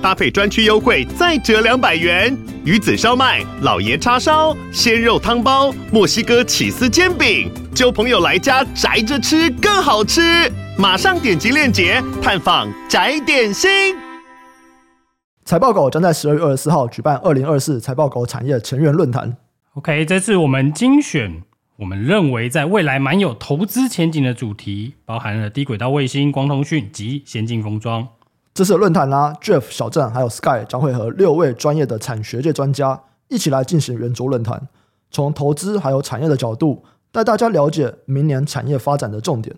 搭配专区优惠再折两百元。鱼子烧麦、老爷叉烧、鲜肉汤包、墨西哥起司煎饼，揪朋友来家宅着吃更好吃。马上点击链接探访宅点心。财报狗将在十二月二十四号举办二零二四财报狗产业成员论坛。OK，这次我们精选我们认为在未来蛮有投资前景的主题，包含了低轨道卫星、光通讯及先进封装。这次的论坛啦、啊、，Jeff 小郑还有 Sky 将会和六位专业的产学界专家一起来进行圆桌论坛，从投资还有产业的角度带大家了解明年产业发展的重点。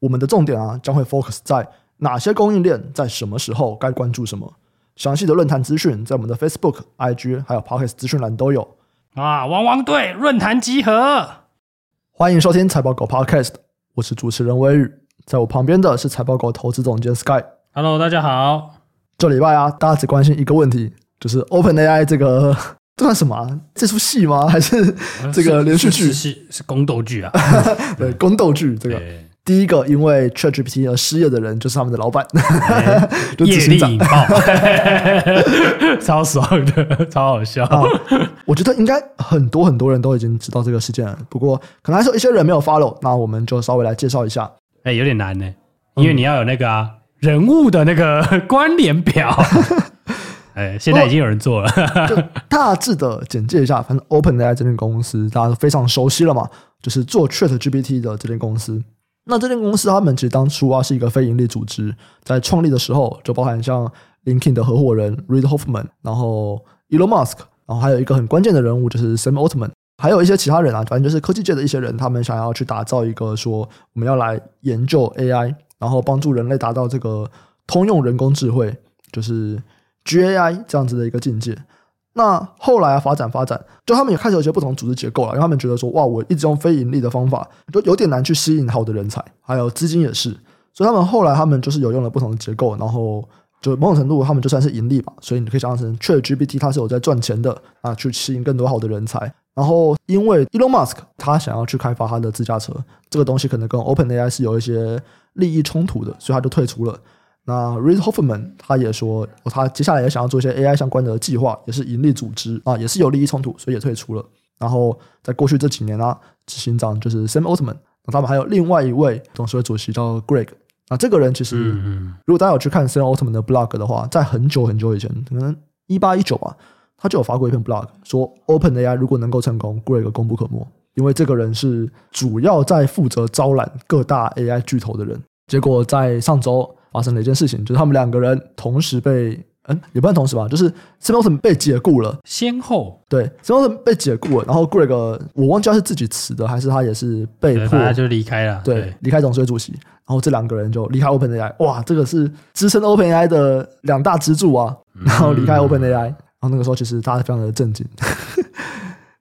我们的重点啊，将会 focus 在哪些供应链在什么时候该关注什么。详细的论坛资讯在我们的 Facebook、IG 还有 Podcast 资讯栏都有啊！汪汪队论坛集合，欢迎收听财报狗 Podcast，我是主持人威宇，在我旁边的是财报狗投资总监 Sky。Hello，大家好。这礼拜啊，大家只关心一个问题，就是 OpenAI 这个 这算什么、啊？这出戏吗？还是这个连续剧？是是，是宫斗剧啊？对，宫斗剧这个。第一个因为 ChatGPT 而失业的人就是他们的老板，业力引爆，超爽的，超好笑。我觉得应该很多很多人都已经知道这个事件了，不过可能还是有一些人没有 follow，那我们就稍微来介绍一下。哎，有点难呢，因为你要有那个啊人物的那个 关联表。哎，现在已经有人做了，就大致的简介一下。反正 OpenAI 这间公司大家都非常熟悉了嘛，就是做 ChatGPT 的这间公司。那这间公司他们其实当初啊是一个非盈利组织，在创立的时候就包含像 LinkedIn 的合伙人 Reid Hoffman，然后 Elon Musk，然后还有一个很关键的人物就是 Sam Altman，还有一些其他人啊，反正就是科技界的一些人，他们想要去打造一个说我们要来研究 AI，然后帮助人类达到这个通用人工智慧，就是 GAI 这样子的一个境界。那后来啊，发展发展，就他们也开始有些不同组织结构了，因为他们觉得说，哇，我一直用非盈利的方法，就有点难去吸引好的人才，还有资金也是，所以他们后来他们就是有用了不同的结构，然后就某种程度他们就算是盈利吧，所以你可以想象成 ChatGPT 它是有在赚钱的啊，去吸引更多好的人才。然后因为 Elon Musk 他想要去开发他的自驾车，这个东西可能跟 OpenAI 是有一些利益冲突的，所以他就退出了。那 Reid Hoffman 他也说，他接下来也想要做一些 AI 相关的计划，也是盈利组织啊，也是有利益冲突，所以也退出了。然后在过去这几年啊，执行长就是 Sam Altman，他们还有另外一位董事会主席叫 Greg。那这个人其实，如果大家有去看 Sam Altman 的 blog 的话，在很久很久以前，可能一八一九吧，他就有发过一篇 blog，说 OpenAI 如果能够成功，Greg 功不可没，因为这个人是主要在负责招揽各大 AI 巨头的人。结果在上周。发生了一件事情，就是他们两个人同时被，嗯，也不算同时吧，就是 Altman 被解雇了，先后。对 Altman 被解雇了，然后 Greg 我忘记他是自己辞的，还是他也是被迫他就离开了，对，离开董事会主席，然后这两个人就离开 OpenAI，哇，这个是支撑 OpenAI 的两大支柱啊，然后离开 OpenAI，然后那个时候其实大家非常的震惊，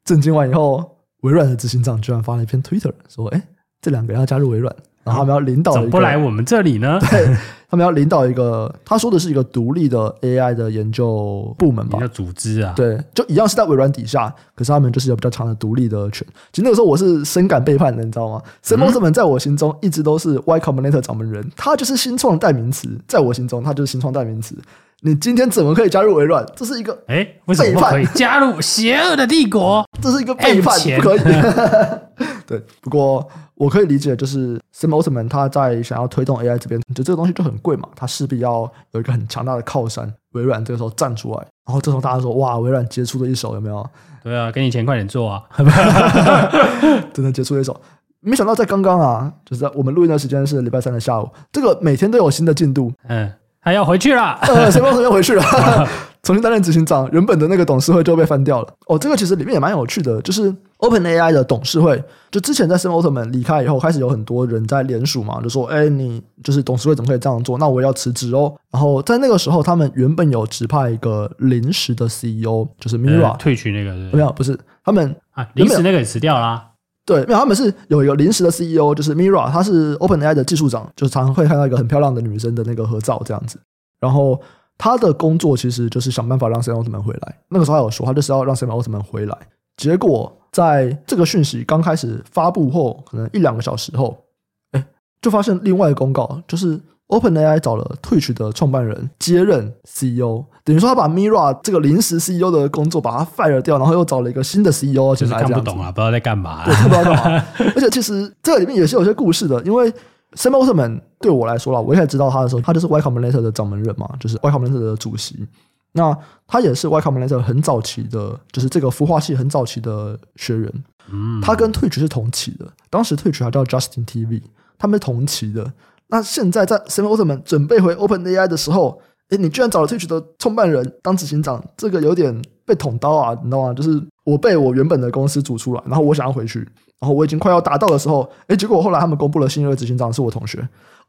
震惊完以后，微软的执行长居然发了一篇 Twitter 说，哎，这两个人要加入微软。然后他们要领导，怎么不来我们这里呢？对，他们要领导一个，他说的是一个独立的 AI 的研究部门吧？叫组织啊？对，就一样是在微软底下，可是他们就是有比较强的独立的权。其实那个时候我是深感背叛的，你知道吗？Sam Altman 在我心中一直都是 Y Combinator 掌门人，他就是新创代名词，在我心中他就是新创代名词。你今天怎么可以加入微软？这是一个哎，为什么不可以加入邪恶的帝国？这是一个背叛，不可以。对，不过我可以理解，就是 Sam Altman 他在想要推动 AI 这边，就这个东西就很贵嘛，他势必要有一个很强大的靠山。微软这个时候站出来，然后这时候大家说：“哇，微软杰出的一手，有没有？”对啊，给你钱，快点做啊！真的杰出的一手。没想到在刚刚啊，就是在我们录音的时间是礼拜三的下午，这个每天都有新的进度。嗯。还要回去了，呃，谁帮谁要回去了？重新担任执行长，原本的那个董事会就被翻掉了。哦，这个其实里面也蛮有趣的，就是 OpenAI 的董事会，就之前在 Sam Altman 离开以后，开始有很多人在联署嘛，就说：“哎，你就是董事会怎么可以这样做？那我要辞职哦。”然后在那个时候，他们原本有指派一个临时的 CEO，就是 Mira 退去那个，没有，不是他们啊，临时那个也辞掉啦。对，没有，他们是有一个临时的 CEO，就是 Mira，她是 OpenAI 的技术长，就是常常会看到一个很漂亮的女生的那个合照这样子。然后她的工作其实就是想办法让 Sam Altman 回来。那个时候他有说，他就是要让 Sam Altman 回来。结果在这个讯息刚开始发布后，可能一两个小时后，哎，就发现另外一个公告，就是。OpenAI 找了 Twitch 的创办人接任 CEO，等于说他把 Mira 这个临时 CEO 的工作把他 fire 掉，然后又找了一个新的 CEO。就是看不懂啊，不知道在干嘛。对，不知道干嘛。而且其实这里面也是有些故事的，因为 Sam Altman 对我来说啦，我一开始知道他的时候，他就是 Y Combinator 的掌门人嘛，就是 Y Combinator 的主席。那他也是 Y Combinator 很早期的，就是这个孵化器很早期的学员。嗯，他跟 Twitch 是同期的，当时 Twitch 还叫 Justin TV，他们是同期的。那现在在 Sam Altman 准备回 OpenAI 的时候，诶，你居然找了 Twitch 的创办人当执行长，这个有点被捅刀啊，你知道吗？就是我被我原本的公司逐出来，然后我想要回去，然后我已经快要达到的时候，诶，结果后来他们公布了新一任执行长是我同学，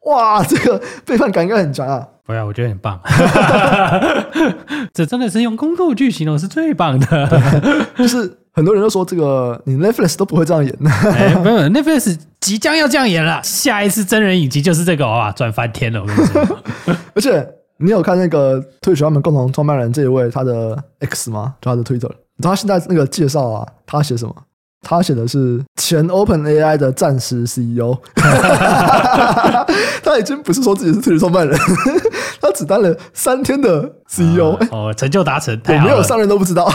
哇，这个背叛感应该很强啊！不要，我觉得很棒，这真的是用宫斗剧形容是最棒的，就是。很多人都说这个你 Netflix 都不会这样演，哎，没有 Netflix 即将要这样演了，下一次真人影集就是这个哇，赚翻天了！我跟你说，而且你有看那个 Twitch 他们共同创办人这一位他的 X 吗？就他的 Twitter，你知道他现在那个介绍啊，他写什么？他写的是前 OpenAI 的暂时 CEO，他已经不是说自己是 Twitch 创办人，他只当了三天的 CEO，哦，哦，成就达成，我没有上任都不知道。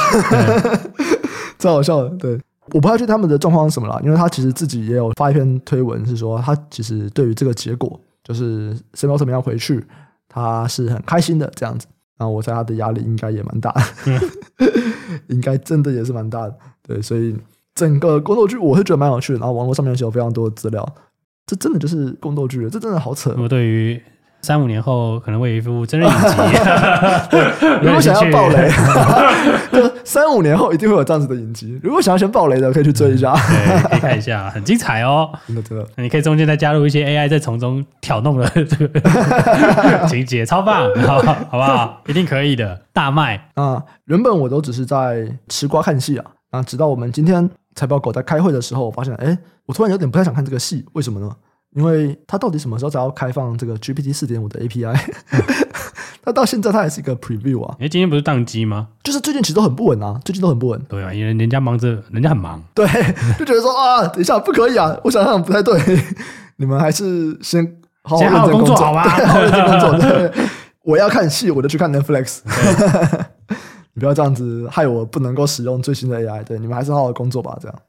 超好笑的，对，我不太确定他们的状况是什么啦，因为他其实自己也有发一篇推文，是说他其实对于这个结果，就是 Sam Altman 要回去，他是很开心的这样子。然后我猜他的压力应该也蛮大，应该真的也是蛮大的。对，所以整个宫斗剧我是觉得蛮有趣的，然后网络上面是有非常多的资料，这真的就是宫斗剧，这真的好扯。我对于。三五年后可能会有一部真人影集。如果想要爆雷，就 三五年后一定会有这样子的影集。如果想要先爆雷的，可以去追一下，嗯、对，可以看一下，很精彩哦。真的真的，你可以中间再加入一些 AI 在从中挑弄的这个情节，超棒，好好不好？一定可以的，大卖啊！原本我都只是在吃瓜看戏啊，啊，直到我们今天财报狗在开会的时候，我发现，哎，我突然有点不太想看这个戏，为什么呢？因为它到底什么时候才要开放这个 GPT 四点五的 API？他 到现在它还是一个 preview 啊。哎，今天不是宕机吗？就是最近其实都很不稳啊，最近都很不稳。对啊，因为人家忙着，人家很忙。对，就觉得说啊，等一下不可以啊，我想想不太对，你们还是先好好认真工作好吗？好好认真工作。对，我要看戏，我就去看 Netflix。你不要这样子害我不能够使用最新的 AI。对，你们还是好好工作吧，这样。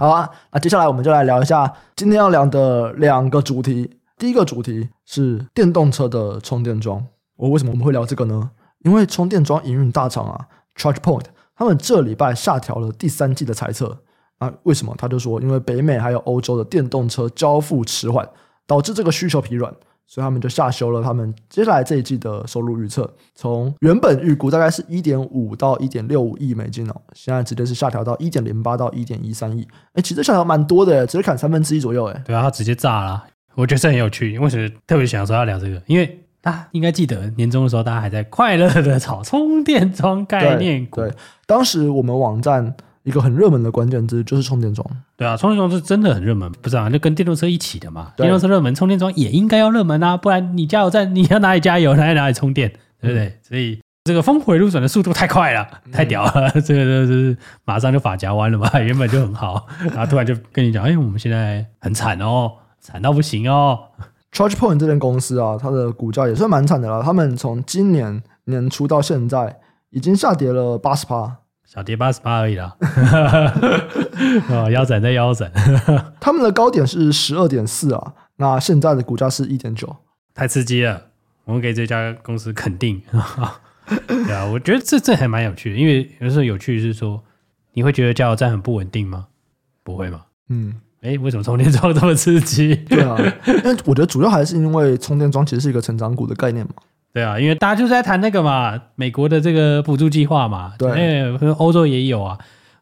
好啊，那接下来我们就来聊一下今天要聊的两个主题。第一个主题是电动车的充电桩。我为什么我们会聊这个呢？因为充电桩营运大厂啊，ChargePoint，他们这礼拜下调了第三季的猜测。啊，为什么？他就说，因为北美还有欧洲的电动车交付迟缓，导致这个需求疲软。所以他们就下修了他们接下来这一季的收入预测，从原本预估大概是一点五到一点六五亿美金哦，现在直接是下调到一点零八到一点一三亿。哎，其实下调蛮多的，直接砍三分之一左右。哎，对啊，他直接炸了。我觉得这很有趣，为什么特别想说要聊这个？因为大家应该记得年终的时候，大家还在快乐的炒充电桩概念股。对，对，当时我们网站。一个很热门的关键字就是充电桩，对啊，充电桩是真的很热门，不是啊？就跟电动车一起的嘛。电动车热门，充电桩也应该要热门啊，不然你加油站你要哪里加油，哪里哪里充电，对不对？嗯、所以这个峰回路转的速度太快了，太屌了，嗯、这个就是马上就发夹弯了嘛，原本就很好，然后突然就跟你讲，哎，我们现在很惨哦，惨到不行哦。ChargePoint 这间公司啊，它的股价也算蛮惨的了，他们从今年年初到现在已经下跌了八十趴。小跌八十八而已啦，哦，腰斩再腰斩。他们的高点是十二点四啊，那现在的股价是一点九，太刺激了。我们给这家公司肯定。对啊，我觉得这这还蛮有趣的，因为有时候有趣是说，你会觉得加油站很不稳定吗？不会吗？嗯，哎，为什么充电桩这么刺激？对啊，因为我觉得主要还是因为充电桩其实是一个成长股的概念嘛。对啊，因为大家就是在谈那个嘛，美国的这个补助计划嘛，对，欧洲也有啊，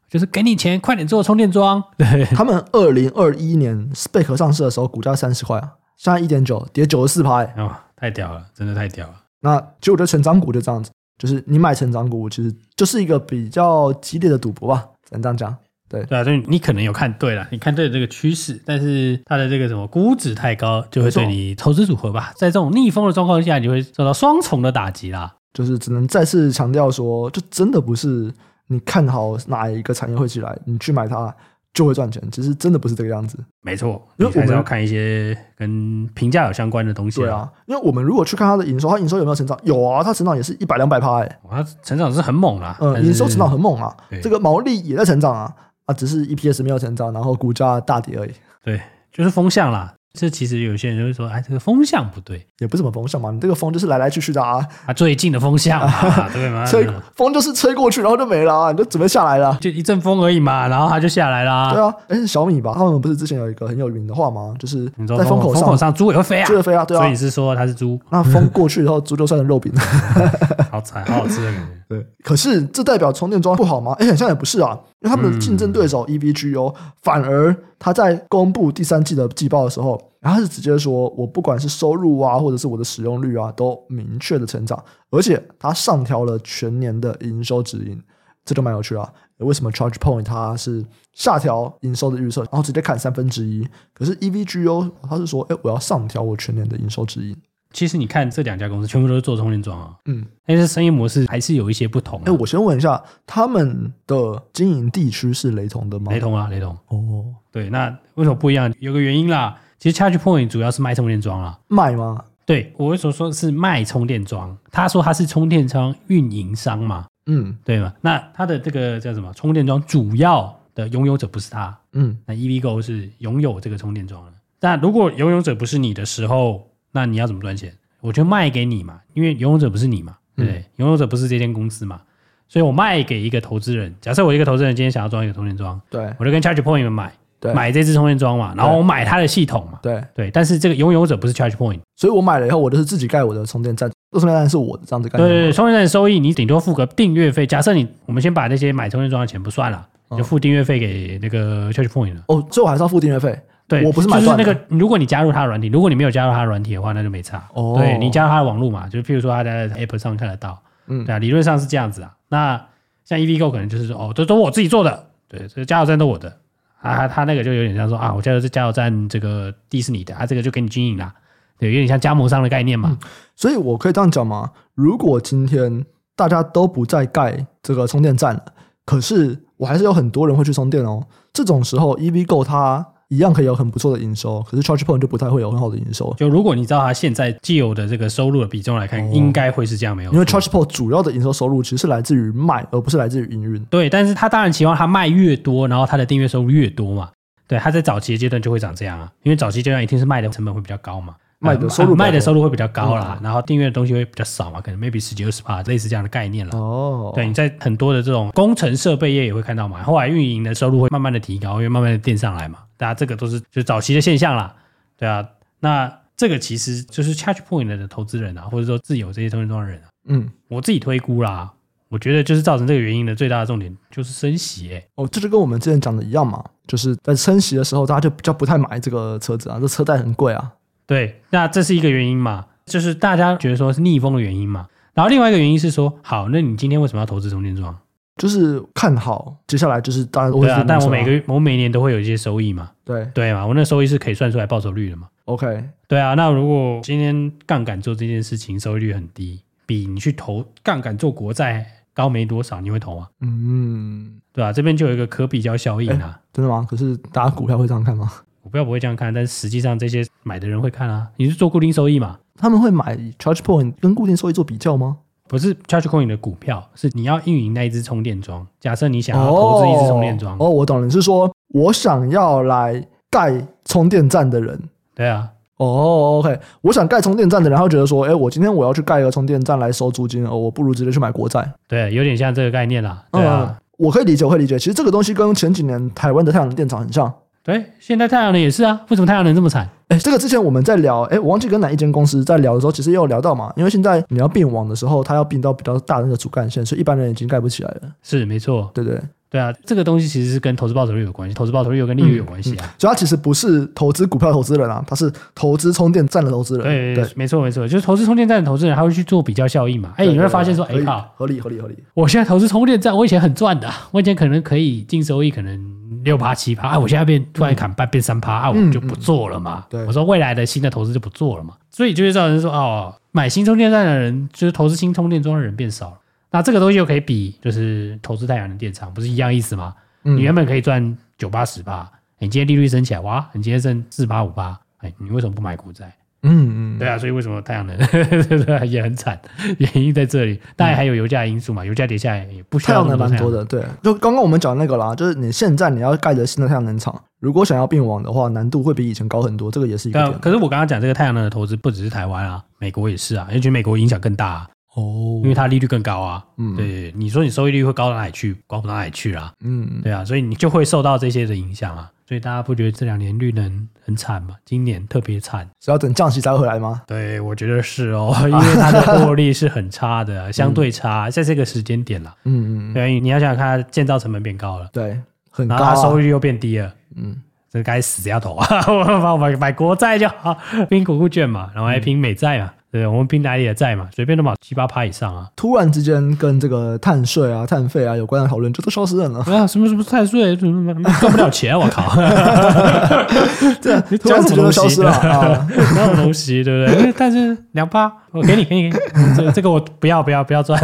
就是给你钱，快点做充电桩。对，他们二零二一年贝壳上市的时候，股价三十块啊，现在一点九，跌九十四趴，哦，太屌了，真的太屌了。那其实我觉得成长股就这样子，就是你买成长股，其实就是一个比较激烈的赌博吧，只能这样讲。对对啊，所以你可能有看对了，你看对了这个趋势，但是它的这个什么估值太高，就会对你投资组合吧，在这种逆风的状况下，你就会受到双重的打击啦。就是只能再次强调说，就真的不是你看好哪一个产业会起来，你去买它就会赚钱。其实真的不是这个样子。没错，因为我们要看一些跟评价有相关的东西。对啊，因为我们如果去看它的营收，它营收有没有成长？有啊，它成长也是一百两百趴哎，它成长是很猛啦。嗯，营收成长很猛啊，这个毛利也在成长啊，啊，只是 EPS 没有成长，然后股价大跌而已。对，就是风向啦。这其实有些人就会说，哎，这个风向不对，也不是什么风向嘛，你这个风就是来来去去的啊，啊，最近的风向啊，对吗？吹风就是吹过去，然后就没了啊，你就准备下来了，就一阵风而已嘛，然后它就下来啦。对啊，哎，是小米吧？他们不是之前有一个很有名的话吗？就是在风口上，风口上猪也会飞啊，猪会飞啊，对啊。所以你是说它是猪？那风过去以后，猪就算成肉饼，好惨，好好吃的感觉。对，可是这代表充电桩不好吗？哎，好像也不是啊，因为他们的竞争对手 EVGO 反而他在公布第三季的季报的时候。然后他是直接说，我不管是收入啊，或者是我的使用率啊，都明确的成长，而且他上调了全年的营收指引，这就蛮有趣啊。为什么 ChargePoint 它是下调营收的预测，然后直接砍三分之一？可是 EVGO 他是说，哎，我要上调我全年的营收指引。其实你看这两家公司全部都是做充电桩啊，嗯，但是生意模式还是有一些不同。哎，我先问一下，他们的经营地区是雷同的吗？雷同啊，雷同。哦，对，那为什么不一样？有个原因啦。其实 ChargePoint 主要是卖充电桩啦，卖吗？对，我为什么说是卖充电桩？他说他是充电桩运营商嘛，嗯，对嘛？那他的这个叫什么？充电桩主要的拥有者不是他，嗯，那 EVgo 是拥有这个充电桩的。但如果拥有者不是你的时候，那你要怎么赚钱？我就卖给你嘛，因为拥有者不是你嘛，对不对？嗯，拥有者不是这间公司嘛，所以我卖给一个投资人。假设我一个投资人今天想要装一个充电桩，对，我就跟 ChargePoint 买。对买这支充电桩嘛，然后我买它的系统嘛，对对，但是这个拥有者不是 ChargePoint，所以我买了以后，我就是自己盖我的充电站，这充电站是我的这样子盖。对，对对，充电站的收益你顶多付个订阅费。假设你我们先把那些买充电桩的钱不算了，你就付订阅费给那个 ChargePoint 了。哦，所以我还是要付订阅费。对，我不是买就是那个，如果你加入他的软体，如果你没有加入他的软体的话，那就没差。哦，对，你加入他的网络嘛，就譬如说他在 App 上看得到，嗯，对啊，理论上是这样子啊。那像 EVgo 可能就是说，哦，这都我自己做的，对，这个加油站都我的。啊，他那个就有点像说啊，我加油这加油站，这个地是你的啊，这个就给你经营啦，对，有点像加盟商的概念嘛。嗯，所以我可以这样讲吗？如果今天大家都不再盖这个充电站了，可是我还是有很多人会去充电哦。这种时候，EVgo 它。一样可以有很不错的营收，可是 ChargePoint 就不太会有很好的营收。就如果你知道它现在既有的这个收入的比重来看，哦、应该会是这样没有？因为 ChargePoint 主要的营收收入其实是来自于卖，而不是来自于营运。对，但是他当然期望它卖越多，然后它的订阅收入越多嘛。对，它在早期的阶段就会长这样啊，因为早期阶段一定是卖的成本会比较高嘛，卖的收入、啊、卖的收入会比较高啦，嗯、然后订阅的东西会比较少嘛，可能 maybe 十几二十趴，类似这样的概念了。哦，对，你在很多的这种工程设备业也会看到嘛，后来运营的收入会慢慢的提高，因为慢慢的垫上来嘛。大家这个都是就早期的现象啦，对啊，那这个其实就是 ChargePoint 的投资人啊，或者说自有这些充电桩的人啊，嗯，我自己推估啦，我觉得就是造成这个原因的最大的重点就是升息，欸，哦，这就跟我们之前讲的一样嘛，就是在升息的时候，大家就比较不太买这个车子啊，这车贷很贵啊，对，那这是一个原因嘛，就是大家觉得说是逆风的原因嘛，然后另外一个原因是说，好，那你今天为什么要投资充电桩？就是看好，接下来就是大家都会、啊。对啊，但我每个月我每年都会有一些收益嘛。对对嘛，我那收益是可以算出来报酬率的嘛。OK，对啊，那如果今天杠杆做这件事情收益率很低，比你去投杠杆做国债高没多少，你会投吗？嗯，对啊，这边就有一个可比较效应啊。真的吗？可是大家股票会这样看吗？股票不会这样看，但是实际上这些买的人会看啊。你是做固定收益嘛？他们会买 ChargePoint 跟固定收益做比较吗？不是 ChargePoint 的股票，是你要运营那一支充电桩。假设你想要投资一支充电桩，哦，哦，我懂了，你是说我想要来盖充电站的人？对啊，哦，OK，我想盖充电站的人，然后觉得说，哎，我今天我要去盖一个充电站来收租金，哦，我不如直接去买国债。对，有点像这个概念啦。对啊，嗯，我可以理解，我可以理解。其实这个东西跟前几年台湾的太阳能电厂很像。对，现在太阳能也是啊，为什么太阳能这么惨？哎，这个之前我们在聊，哎，我忘记跟哪一间公司在聊的时候，其实也有聊到嘛。因为现在你要并网的时候，它要并到比较大的那个主干线，所以一般人已经盖不起来了。是没错，对对。对啊，这个东西其实是跟投资报酬率有关系，投资报酬率又跟利率有关系啊。所以它其实不是投资股票投资人啊，他是投资充电站的投资人。对对，没错没错，就是投资充电站的投资人，他会去做比较效益嘛。哎，你会发现说，哎靠，合理合理合理。我现在投资充电站，我以前很赚的，我以前可能可以净收益可能六趴七趴，啊，我现在变突然砍半变三趴，啊，我就不做了嘛。对，我说未来的新的投资就不做了嘛。所以就会造成说，哦，买新充电站的人，就是投资新充电桩的人变少了。那这个东西又可以比，就是投资太阳能电厂，不是一样意思吗？嗯、你原本可以赚九八十八，你今天利率升起来，哇，你今天剩四八五八，哎，你为什么不买股债？嗯嗯，对啊，所以为什么太阳能 也很惨？原因在这里，当然还有油价因素嘛，油价跌下来也不需要太阳能。太阳能蛮多的，对，就刚刚我们讲那个啦，就是你现在你要盖的新的太阳能厂，如果想要并网的话，难度会比以前高很多，这个也是一个。可是我刚刚讲这个太阳能的投资不只是台湾啊，美国也是啊，而且美国影响更大啊。哦，因为它利率更高啊，嗯，对，你说你收益率会高到哪里去？高不到哪里去啦，嗯，对啊，所以你就会受到这些的影响啊，所以大家不觉得这两年绿能很惨吗？今年特别惨，是要等降息才会回来吗？对，我觉得是哦，因为它的获利是很差的，相对差，在这个时间点啦，嗯嗯，对，你要想想看，建造成本变高了，对，很高，然后它收益率又变低了，嗯，这该死丫头啊，我买买国债就好，拼国库券嘛，然后还拼美债嘛。对，我们平台也在嘛，随便都嘛七八趴以上啊！突然之间，跟这个碳税啊、碳费啊有关的讨论就都消失了呢。啊，什么什么碳税，什么赚不了钱，我靠！这 突然之间就消失了啊！那种东西，对不对？但是两趴，我给你，给你，给你。这个这个我不要，不要，不要赚，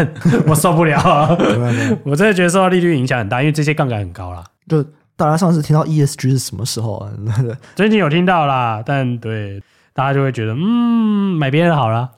我受不了。我真的觉得受到利率影响很大，因为这些杠杆很高啦。就大家上次听到 ESG 是什么时候啊？最近有听到啦，但对。大家就会觉得，嗯，买别人好了，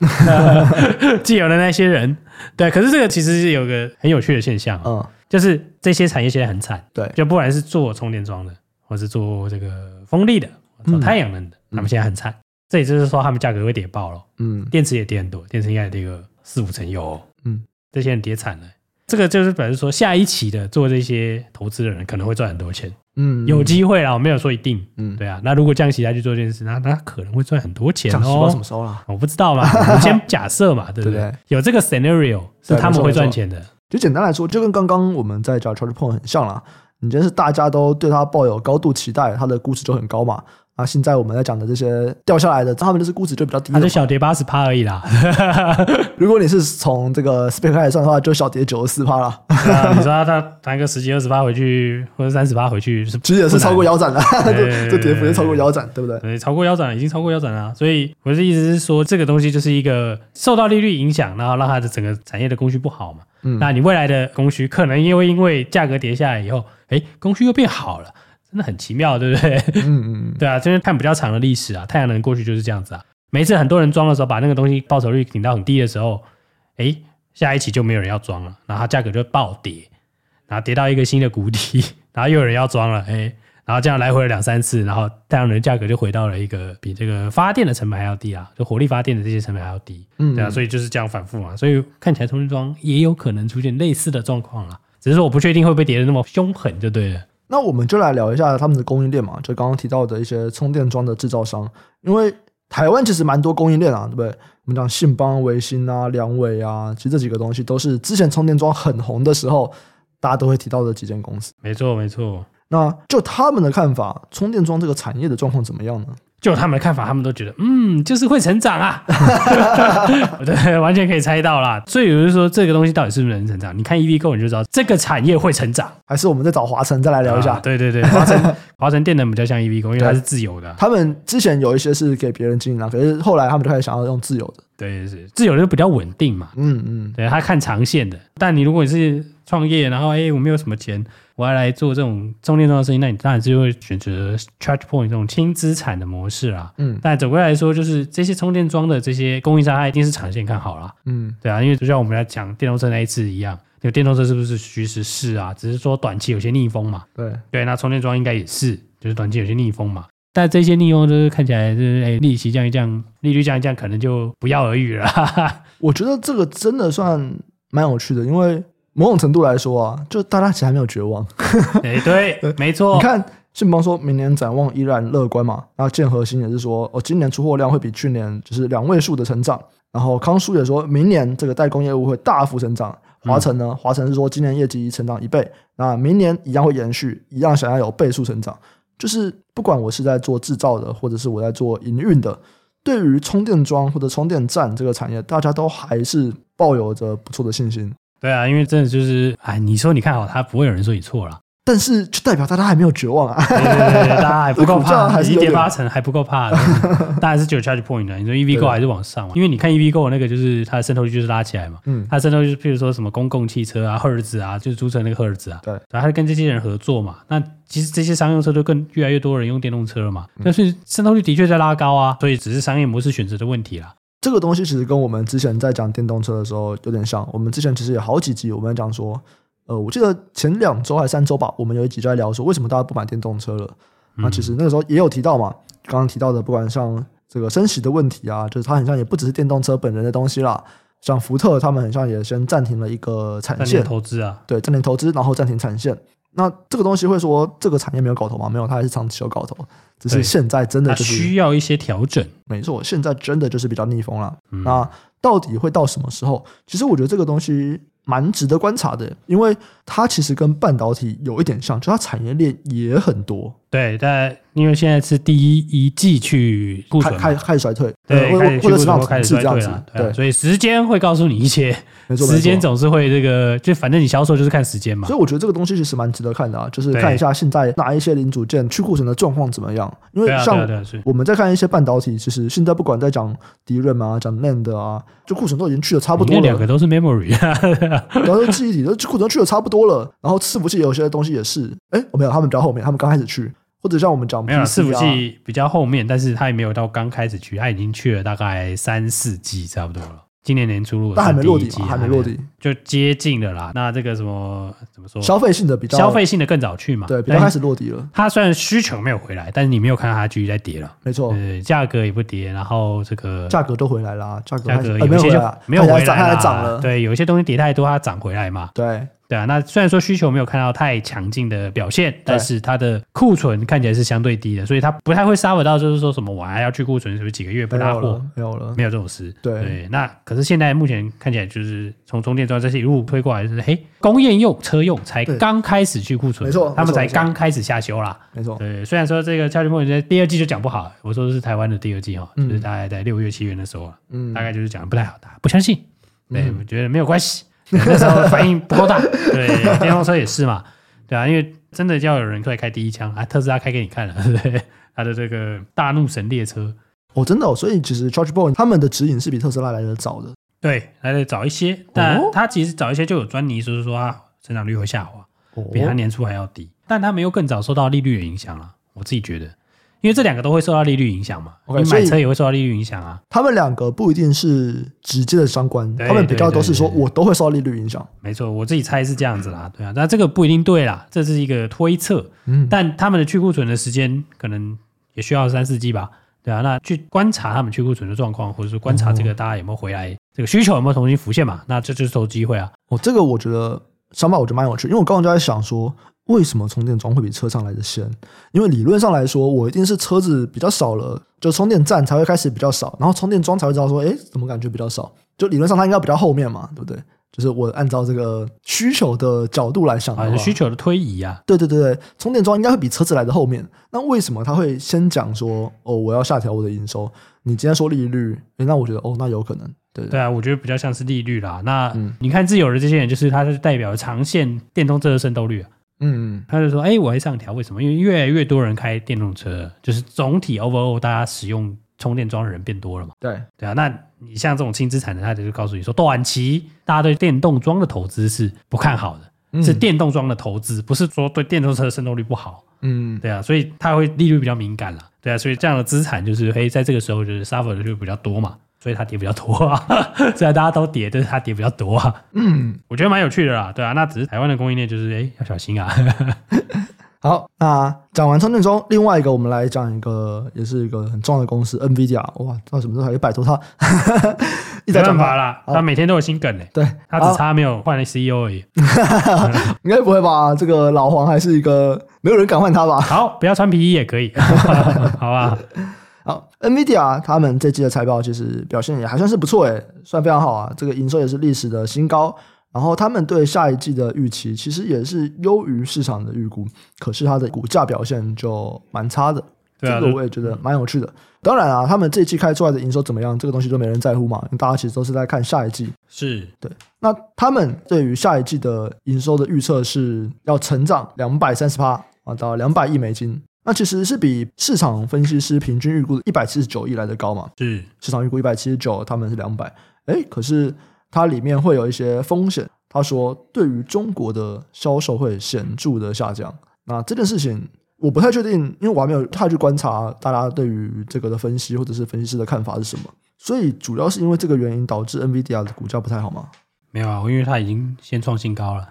既有的那些人，对。可是这个其实是有个很有趣的现象，嗯，就是这些产业现在很惨，对，就不管是做充电桩的，或是做这个风力的，做太阳能的，他们现在很惨。这也就是说，他们价格会跌爆了，嗯，电池也跌很多，电池应该也跌个四五成有，嗯，这些人跌惨了。这个就是表示说，下一期的做这些投资的人可能会赚很多钱。嗯，有机会啦，我没有说一定。嗯，对啊，那如果降息再去做这件事，那那可能会赚很多钱哦。什么时候啦？我不知道嘛，我们先假设嘛，对不对？有这个 scenario 是他们会赚钱的。就简单来说，就跟刚刚我们在讲 ChargePoint 很像啦。你真是大家都对他抱有高度期待，他的估值就很高嘛？啊，现在我们在讲的这些掉下来的，他们就是估值就比较低，它就小跌八十趴而已啦。如果你是从这个 SPAC 开始算的话，就小跌九十四趴了。你说他弹个十几二十趴回去，或者三十趴回去，其实也是超过腰斩了。这跌幅也超过腰斩，对不对？对，超过腰斩，已经超过腰斩了。所以我的意思是说，这个东西就是一个受到利率影响，然后让它的整个产业的供需不好嘛。嗯，那你未来的供需可能因为因为价格跌下来以后，哎，供需又变好了。真的很奇妙，对不对？嗯嗯，对啊，就是看比较长的历史啊，太阳能过去就是这样子啊。每一次很多人装的时候，把那个东西报酬率顶到很低的时候，哎，下一期就没有人要装了，然后它价格就暴跌，然后跌到一个新的谷底，然后又有人要装了，哎，然后这样来回了两三次，然后太阳能价格就回到了一个比这个发电的成本还要低啊，就火力发电的这些成本还要低，嗯，对啊，所以就是这样反复嘛，所以看起来充电桩也有可能出现类似的状况了，只是说我不确定会不会跌的那么凶狠，就对了。那我们就来聊一下他们的供应链嘛，就刚刚提到的一些充电桩的制造商，因为台湾其实蛮多供应链啊，对不对？我们讲信邦、维新啊、良伟啊，其实这几个东西都是之前充电桩很红的时候，大家都会提到的几间公司。没错，没错。那就他们的看法，充电桩这个产业的状况怎么样呢？就他们的看法，他们都觉得，嗯，就是会成长啊，对，完全可以猜到啦。所以有人说，这个东西到底是不是能成长？你看 EVGO 你就知道，这个产业会成长。还是我们再找华晨再来聊一下？啊、对对对，华晨华晨电能比较像 EVGO，因为它是自由的。他们之前有一些是给别人经营啊，可是后来他们就开始想要用自由的。对，是自由的就比较稳定嘛。嗯嗯，对，他看长线的。但你如果你是创业，然后哎，我没有什么钱。我要来做这种充电桩的生意，那你当然是会选择 ChargePoint 这种轻资产的模式啦。嗯，但总归来说，就是这些充电桩的这些供应商，它一定是长线看好啦。嗯，对啊，因为就像我们来讲电动车那一次一样，那个电动车是不是趋势是啊？只是说短期有些逆风嘛。对对，那充电桩应该也是，就是短期有些逆风嘛。但这些逆风就是看起来就是哎，利息降一降，利率降一降，可能就不药而愈了。我觉得这个真的算蛮有趣的，因为。某种程度来说啊，就大家其实还没有绝望。哎，对，没错。你看，信邦说明年展望依然乐观嘛，然后建和兴也是说，哦，今年出货量会比去年就是两位数的成长。然后康舒也说明年这个代工业务会大幅成长。华晨呢？华晨是说今年业绩成长一倍，那明年一样会延续，一样想要有倍数成长。就是不管我是在做制造的，或者是我在做营运的，对于充电桩或者充电站这个产业，大家都还是抱有着不错的信心。对啊，因为真的就是，哎，你说你看好它，不会有人说你错了。但是就代表大家还没有绝望啊！对对对，大家还 不够怕，还是一跌八成还不够怕的。当然是只有 charge point 的。你说 EVgo 还是往上嘛？因为你看 EVgo 那个就是它的渗透率就是拉起来嘛。嗯，它渗透率就是譬如说什么公共汽车啊、赫尔兹啊，就是租车那个赫尔兹啊。对，然后它跟这些人合作嘛。那其实这些商用车就更越来越多人用电动车了嘛。但是渗透率的确在拉高啊，所以只是商业模式选择的问题啦。这个东西其实跟我们之前在讲电动车的时候有点像。我们之前其实有好几集我们讲说。呃，我记得前两周还是三周吧，我们有一集在聊说，为什么大家不买电动车了？那其实那个时候也有提到嘛，刚刚提到的，不管像这个升息的问题啊，就是它很像也不只是电动车本人的东西啦，像福特他们很像也先暂停了一个产线投资啊，对，暂停投资，然后暂停产线。那这个东西会说这个产业没有搞头吗？没有，它还是长期有搞头，只是现在真的就是需要一些调整。没错，现在真的就是比较逆风了。那到底会到什么时候？其实我觉得这个东西。蛮值得观察的，因为它其实跟半导体有一点像，就它产业链也很多。对，但因为现在是第一一季去库存开开始衰退，对，或开始或者开始衰退了，对，所以时间会告诉你一切，没错，时间总是会这个，就反正你销售就是看时间嘛。所以我觉得这个东西其实蛮值得看的啊，就是看一下现在哪一些零组件去库存的状况怎么样。因为像我们在看一些半导体，其实现在不管在讲 DRAM 啊，讲 NAND 啊，就库存都已经去的差不多了。两个都是 memory，然后记忆体都库存去的差不多了，然后伺服器有些东西也是，哎，我没有，他们比较后面，他们刚开始去。或者像我们讲，没有伺服器比较后面，但是它也没有到刚开始去，它已经去了大概三四季差不多了。今年年初入，但还没落地，还没落地，就接近了啦。那这个什么怎么说？消费性的比较，消费性的更早去嘛？对，比较开始落地了。它虽然需求没有回来，但是你没有看到它继续在跌了。没错，对，价格也不跌，然后这个价格都回来了，价格价格有些就没有回来，它还涨了。对，有一些东西跌太多，它涨回来嘛。对。对啊，那虽然说需求没有看到太强劲的表现，但是它的库存看起来是相对低的，所以它不太会 suffer 到就是说什么我还要去库存，是不是几个月不拉货？没有了，没有这种事。对，对，那可是现在目前看起来就是从充电桩这些一路推过来，就是嘿，工业用车用才刚开始去库存，没错，他们才刚开始下修啦。没错，对，虽然说这个 ChargePoint 在第二季就讲不好，我说的是台湾的第二季哈，就是大概在六月七月的时候，嗯，大概就是讲的不太好，大家不相信，对，我觉得没有关系。那时候反应不够大，对，电动车也是嘛，对啊，因为真的要有人出来开第一枪啊，特斯拉开给你看了，对 不对？他的这个大怒神列车，哦，真的哦，所以其实 ChargePoint 他们的指引是比特斯拉来的早的，对，来的早一些，但他其实早一些就有专利，就是说啊，成长率会下滑，比他年初还要低，但他没有更早受到利率的影响了，我自己觉得。因为这两个都会受到利率影响嘛你买车也会受到利率影响啊。他们两个不一定是直接的相关，他们比较都是说我都会受到利率影响。没错，我自己猜是这样子啦，对啊，但这个不一定对啦，这是一个推测。嗯，但他们的去库存的时间可能也需要三四季吧，对啊，那去观察他们去库存的状况，或者是观察这个大家有没有回来，哦、这个需求有没有重新浮现嘛？那这就是投机会啊。哦，这个我觉得想法我觉得蛮有趣，因为我刚刚就在想说。为什么充电桩会比车上来的先？因为理论上来说，我一定是车子比较少了，就充电站才会开始比较少，然后充电桩才会知道说，哎，怎么感觉比较少？就理论上它应该比较后面嘛，对不对？就是我按照这个需求的角度来想的话，啊，需求的推移啊，对对对对，充电桩应该会比车子来的后面。那为什么他会先讲说，哦，我要下调我的营收？你今天说利率，那我觉得，哦，那有可能，对对，啊，我觉得比较像是利率啦。那、嗯、你看自有的这些人，就是他是代表长线电动车的渗透率啊。嗯，他就说，哎、欸，我会上调，为什么？因为越来越多人开电动车，就是总体 overall 大家使用充电桩的人变多了嘛。对，对啊。那你像这种轻资产的，他就告诉你说，短期大家对电动桩的投资是不看好的，嗯、是电动桩的投资，不是说对电动车的渗透率不好。嗯，对啊，所以它会利率比较敏感了。对啊，所以这样的资产就是，哎，在这个时候就是 suffer 的就比较多嘛。所以它跌比较多啊，虽然大家都跌，但是它跌比较多啊。嗯，我觉得蛮有趣的啦，对啊。那只是台湾的供应链，就是哎，要小心啊。好，那讲完充电桩，另外一个我们来讲一个，也是一个很重要的公司，NVIDIA。哇，到什么时候还可以摆脱它？没办法啦，他每天都有新梗呢。对，他只差没有换了 CEO 而已。应该不会吧？这个老黄还是一个没有人敢换他吧？好，不要穿皮衣也可以，好吧？好，NVIDIA 他们这季的财报其实表现也还算是不错诶，算非常好啊。这个营收也是历史的新高，然后他们对下一季的预期其实也是优于市场的预估，可是它的股价表现就蛮差的。对啊，这个我也觉得蛮有趣的。当然啊，他们这一季开出来的营收怎么样，这个东西都没人在乎嘛，因为大家其实都是在看下一季。是对。那他们对于下一季的营收的预测是要成长两百三十趴啊，到两百亿美金。那其实是比市场分析师平均预估的一百七十九亿来的高嘛？是。市场预估一百七十九，他们是两百。哎，可是。它里面会有一些风险，他说对于中国的销售会显著的下降。那这件事情我不太确定，因为我还没有太去观察大家对于这个的分析或者是分析师的看法是什么。所以主要是因为这个原因导致 NVIDIA 的股价不太好吗？没有啊，因为它已经先创新高了，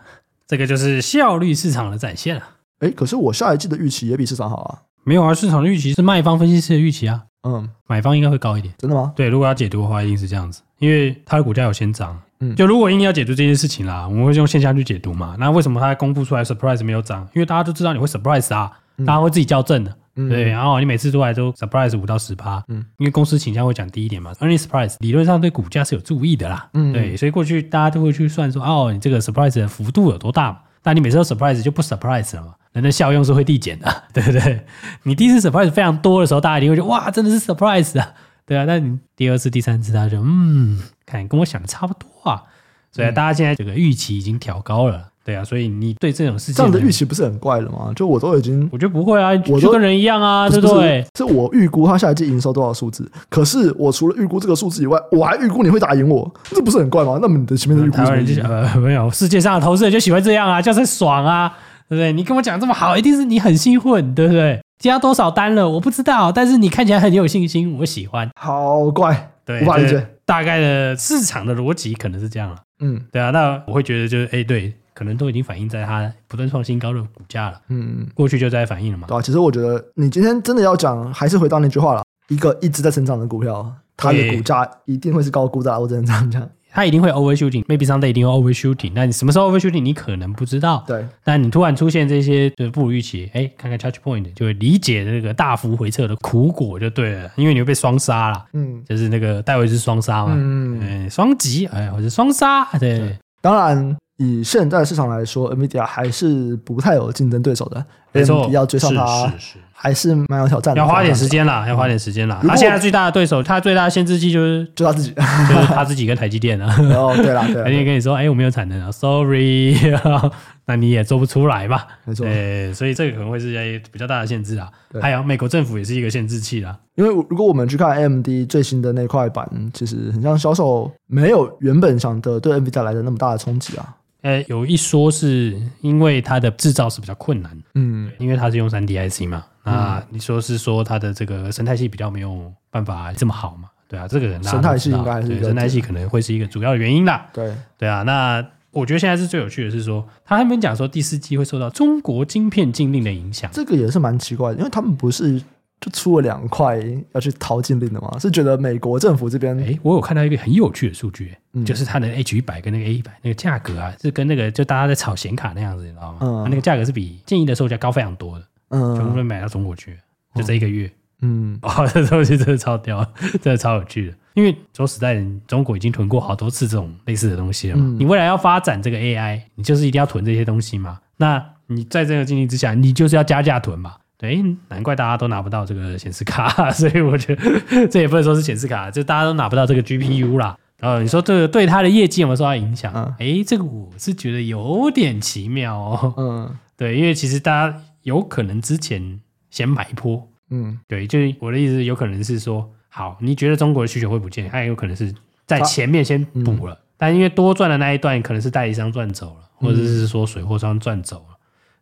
这个就是效率市场的展现了。哎，可是我下一季的预期也比市场好啊。没有啊，市场的预期是卖方分析师的预期啊。嗯，买方应该会高一点。真的吗？对，如果要解读的话，一定是这样子。因为它的股价有先涨，嗯，就如果硬要解读这件事情啦，我们会用现象去解读嘛。那为什么它公布出来 surprise 没有涨？因为大家都知道你会 surprise 啊，大家会自己校正的，嗯、对。然后你每次出来都 surprise 五到十趴，嗯，因为公司倾向会讲低一点嘛。earnings surprise 理论上对股价是有注意的啦，嗯，对。所以过去大家都会去算说，哦，你这个 surprise 的幅度有多大嘛？但你每次都 surprise 就不 surprise 了嘛，人的效用是会递减的，对不对？你第一次 surprise 非常多的时候，大家一定会觉得哇，真的是 surprise 啊。对啊，那你第二次、第三次，他就嗯，看跟我想的差不多啊，所以大家现在这个预期已经调高了，对啊，所以你对这种事情这样的预期不是很怪了吗？就我都已经，我觉得不会啊，我就跟人一样啊，对不对？是我预估他下一季营收多少数字，可是我除了预估这个数字以外，我还预估你会打赢我，这不是很怪吗？那么你的前面的预估？呃，没有，世界上的投资人就喜欢这样啊，就是爽啊，对不对？你跟我讲这么好，一定是你很兴奋，对不对？加多少单了？我不知道，但是你看起来很有信心，我喜欢。好怪，对，无法理解。大概的市场的逻辑可能是这样了。嗯，对啊，那我会觉得就是，哎，对，可能都已经反映在它不断创新高的股价了。嗯，过去就在反映了嘛。对啊，其实我觉得你今天真的要讲，还是回到那句话了：一个一直在成长的股票，它的股价一定会是高估的。我只能这样讲。它一定会 overshooting，maybe someday 一定会 overshooting。那你什么时候 overshooting，你可能不知道。对。但你突然出现这些就不如预期，哎，看看 charge point 就会理解这个大幅回撤的苦果就对了，因为你会被双杀了。嗯，就是那个戴维斯双杀嘛。嗯，双击，哎，或者双杀。对，对。当然，以现在市场来说，NVIDIA 还是不太有竞争对手的。没错，要追上它。是是是。还是蛮有挑战的，要花点时间啦，要花点时间啦。他现在最大的对手，他最大的限制器就是 就他自己，就是他自己跟台积电啊。哦，对啦，对啦，台积电跟你说，哎，我没有产能啊，sorry，那你也做不出来吧？没错，对，所以这个可能会是一比较大的限制啊。还有美国政府也是一个限制器啦。因为如果我们去看 AMD 最新的那块板，其实很像销售没有原本想的对 NVIDIA 来的那么大的冲击啊。呃，有一说是因为它的制造是比较困难，嗯，因为它是用三 D IC 嘛。那你说是说它的这个生态系比较没有办法这么好嘛？对啊，这个人生态系应该是生态系可能会是一个主要的原因啦。对对啊，那我觉得现在是最有趣的是说，他还没讲说第四季会受到中国晶片禁令的影响，这个也是蛮奇怪的，因为他们不是就出了两块要去淘禁令的嘛？是觉得美国政府这边，哎，我有看到一个很有趣的数据，嗯、就是它的 H 一百跟那个 A 一百那个价格啊，是跟那个就大家在炒显卡那样子，你知道吗？嗯，它那个价格是比建议的售价高非常多的。嗯，全部都买到中国去，就这一个月。嗯，哦，这东西真的超屌，真的超有趣的。因为说实在的，中国已经囤过好多次这种类似的东西了嘛。嗯、你未来要发展这个 AI，你就是一定要囤这些东西嘛。那你在这个经济之下，你就是要加价囤嘛。对，难怪大家都拿不到这个显示卡，所以我觉得这也不能说是显示卡，就大家都拿不到这个 GPU 啦。然后你说这个对它的业绩有没有受到影响？哎、嗯，这个我是觉得有点奇妙哦。嗯，对，因为其实大家。有可能之前先买一波，嗯，对，就是我的意思，有可能是说，好，你觉得中国的需求会不见，它也有可能是在前面先补了，嗯、但因为多赚的那一段可能是代理商赚走了，或者是说水货商赚走了，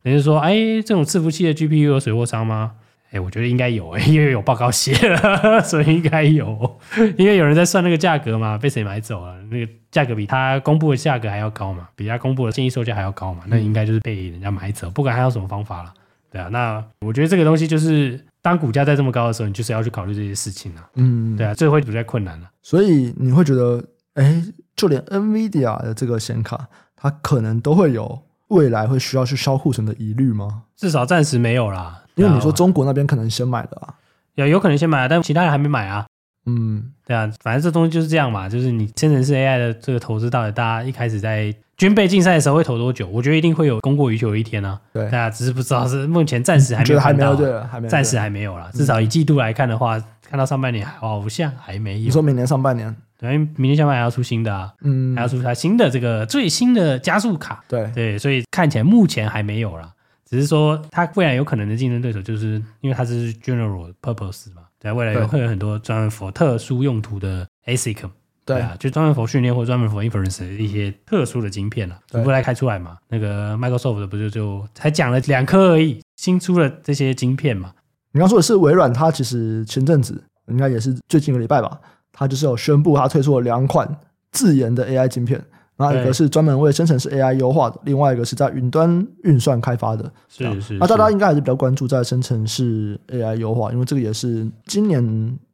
等于、嗯、说，哎，这种伺服器的 GPU 有水货商吗？哎，我觉得应该有，因为有报告写了，所以应该有，因为有人在算那个价格嘛，被谁买走了？那个价格比他公布的价格还要高嘛，比他公布的建议售价还要高嘛，那应该就是被人家买走，不管他用什么方法了。对啊，那我觉得这个东西就是，当股价在这么高的时候，你就是要去考虑这些事情啊。嗯，对啊，这会比较困难了。所以你会觉得，哎，就连 NVIDIA 的这个显卡，它可能都会有未来会需要去销库存的疑虑吗？至少暂时没有啦。因为你说中国那边可能先买的啊，有有可能先买，但其他人还没买啊。嗯，对啊，反正这东西就是这样嘛，就是你生成式 AI 的这个投资，到底大家一开始在。军备竞赛的时候会投多久？我觉得一定会有供过于求的一天啊。对，大家只是不知道是目前暂时还没有还没有，对了，还没有，暂时还没有啦。至少以季度来看的话，看到上半年好像还没有。你说明年上半年？对，因为明年下半年还要出新的啊，嗯，还要出它新的这个最新的加速卡。对对，所以看起来目前还没有啦。只是说它未来有可能的竞争对手，就是因为它是 general purpose 嘛。对，未来有会有很多专门 for 特殊用途的 ASIC。对啊，就专门 for 训练或专门 for inference 的一些特殊的晶片了，逐步来开出来嘛。那个 Microsoft 的不就就才讲了两颗而已，新出了这些晶片嘛。你刚说的是微软，它其实前阵子应该也是最近一个礼拜吧，它就是有宣布它推出了两款自研的 AI 晶片，然后一个是专门为生成式 AI 优化的，另外一个是在云端运算开发的。是是。那大家应该还是比较关注在生成式 AI 优化，因为这个也是今年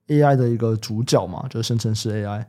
AI 的一个主角嘛，就是生成式 AI。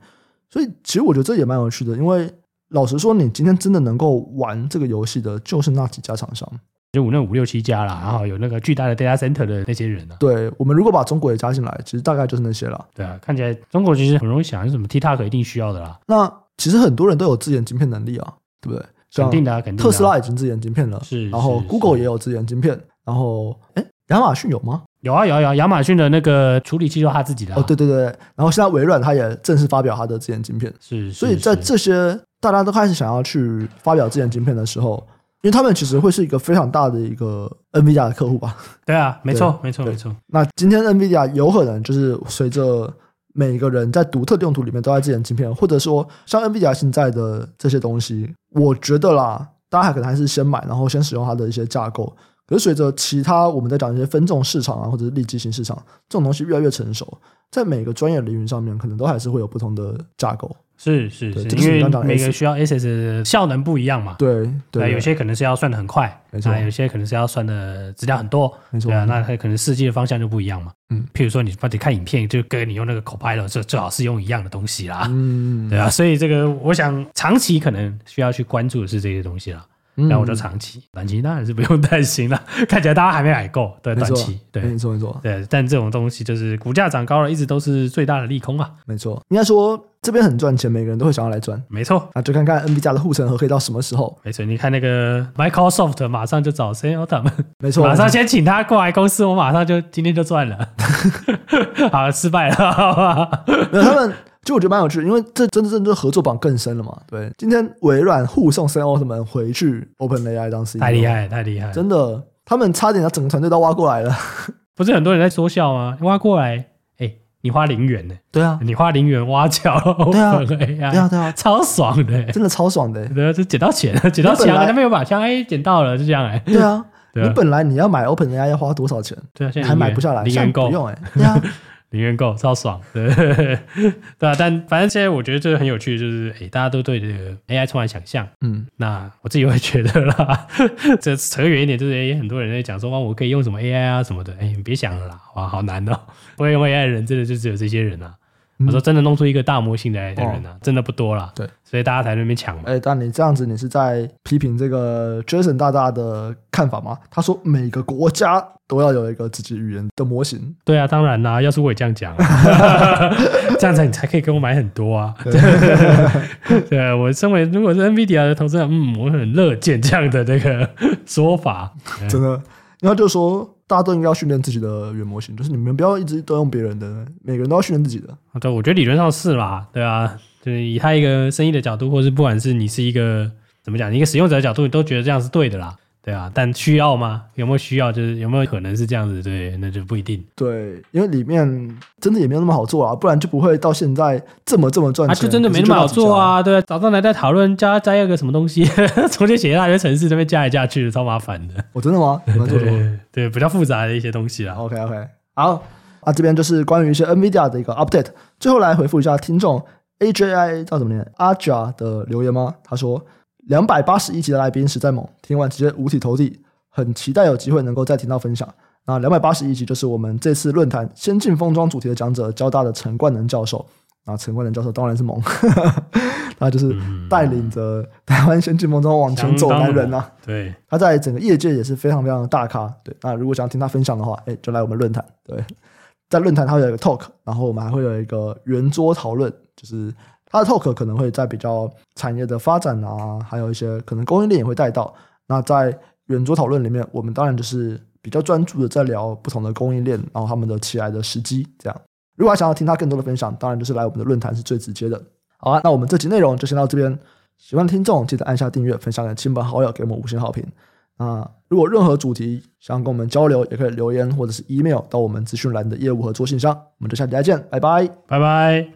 所以其实我觉得这也蛮有趣的，因为老实说，你今天真的能够玩这个游戏的，就是那几家厂商，就五那五六七家啦，然后有那个巨大的 data center 的那些人呢、啊。对，我们如果把中国也加进来，其实大概就是那些了。对啊，看起来中国其实很容易想，是什么 TikTok 一定需要的啦。那其实很多人都有自研晶片能力啊，对不对？肯定的、啊，肯定的、啊。特斯拉已经自研晶片了，是。然后 Google 也有自研晶片，然后哎，亚马逊有吗？有啊有啊有啊，亚马逊的那个处理器就是他自己的、啊。哦，对对对，然后现在微软它也正式发表它的自研晶片。是，是，所以在这些大家都开始想要去发表自研晶片的时候，因为他们其实会是一个非常大的一个 NVIDIA 的客户吧？对啊，没错没错没错。那今天 NVIDIA 有可能就是随着每个人在独特的用途里面都在自研晶片，或者说像 NVIDIA 现在的这些东西，我觉得啦，大家还可能还是先买，然后先使用它的一些架构。可是随着其他我们在讲一些分众市场啊，或者是利基型市场这种东西越来越成熟，在每个专业领域上面，可能都还是会有不同的架构。是是是，因为每个需要 ASIC 的效能不一样嘛。对对，有些可能是要算的很快，啊；有些可能是要算的资料很多，没错。对啊，那它可能设计的方向就不一样嘛。嗯，譬如说你得看影片，就跟你用那个 Copilot，最最好是用一样的东西啦。嗯，对啊，所以这个我想长期可能需要去关注的是这些东西啦。那我就长期，短期当然是不用担心了。看起来大家还没买够，对，短期，对，没错没错，对。但这种东西就是股价涨高了，一直都是最大的利空啊。没错，应该说这边很赚钱，每个人都会想要来赚。没错，那就看看 NVIDIA 的护城河可以到什么时候。没错，你看那个 Microsoft 马上就找 Sam Altman，没错，马上先请他过来公司，我马上就今天就赚了。好，失败了，好吧？没有他们。就我觉得蛮有趣，因为这真的真的合作榜更深了嘛。对，今天微软护送 Sam Altman 回去 OpenAI 当 CEO，太厉害，太厉害，真的，他们差点把整个团队都挖过来了。不是很多人在说笑吗？挖过来，你花零元呢？对啊，你花零元挖角，对啊，对啊，对啊，超爽的，真的超爽的。对啊，就捡到钱，捡到钱了，他没有把枪，哎，捡到了，就这样哎。对啊，对啊，你本来你要买 OpenAI 要花多少钱？对啊，现在还买不下来，零元够不用哎。对啊。零元购超爽，对对啊，但反正现在我觉得这个很有趣，就是诶，大家都对这个 AI 充满想象，嗯，那我自己会觉得啦，这扯远一点，就是诶，很多人在讲说哇，我可以用什么 AI 啊什么的，诶，你别想了啦，哇，好难哦，不会用 AI 的人真的就只有这些人啊。我说真的弄出一个大模型来的人呢、啊，真的不多了。对，所以大家才在那边抢嘛。哎，但你这样子，你是在批评这个 Jason 大大的看法吗？他说每个国家都要有一个自己语言的模型。对啊，当然啦，要是我也这样讲，这样子你才可以给我买很多啊。对，对我身为如果是 NVIDIA 的投资人，嗯，我很乐见这样的这个说法。真的，然后就说。大家都应该要训练自己的原模型，就是你们不要一直都用别人的，每个人都要训练自己的。对，我觉得理论上是啦，对啊，就是以他一个生意的角度，或是不管是你是一个怎么讲，一个使用者的角度，你都觉得这样是对的啦。对啊，但需要吗？有没有需要？就是有没有可能是这样子？对，那就不一定。对，因为里面真的也没有那么好做啊，不然就不会到现在这么这么赚钱。啊，就真的没那么好做啊！对，早上来在讨论加加一个什么东西，重新写一大堆程式，这边加来加去，超麻烦的。我、哦、真的吗？对对，对，比较复杂的一些东西啊。OK OK，好啊，这边就是关于一些 NVIDIA 的一个 update。最后来回复一下听众 AJI 叫怎么念 Aja 的留言吗？他说。两百八十一集的来宾实在猛，听完直接五体投地，很期待有机会能够再听到分享。那两百八十一集就是我们这次论坛先进封装主题的讲者，交大的陈冠能教授。啊，陈冠能教授当然是猛，他就是带领着台湾先进封装往前走的男人呐、啊。对，他在整个业界也是非常非常的大咖。对，那如果想要听他分享的话，哎，就来我们论坛。对，在论坛他会有一个 talk，然后我们还会有一个圆桌讨论，就是。他的 talk 可能会在比较产业的发展啊，还有一些可能供应链也会带到。那在圆桌讨论里面，我们当然就是比较专注的在聊不同的供应链，然后他们的起来的时机。这样，如果还想要听他更多的分享，当然就是来我们的论坛是最直接的。好啊，那我们这集内容就先到这边。喜欢的听众记得按下订阅，分享给亲朋好友，给我们五星好评。啊，如果任何主题想要跟我们交流，也可以留言或者是 email 到我们资讯栏的业务合作信箱。我们就下期再见，拜拜，拜拜。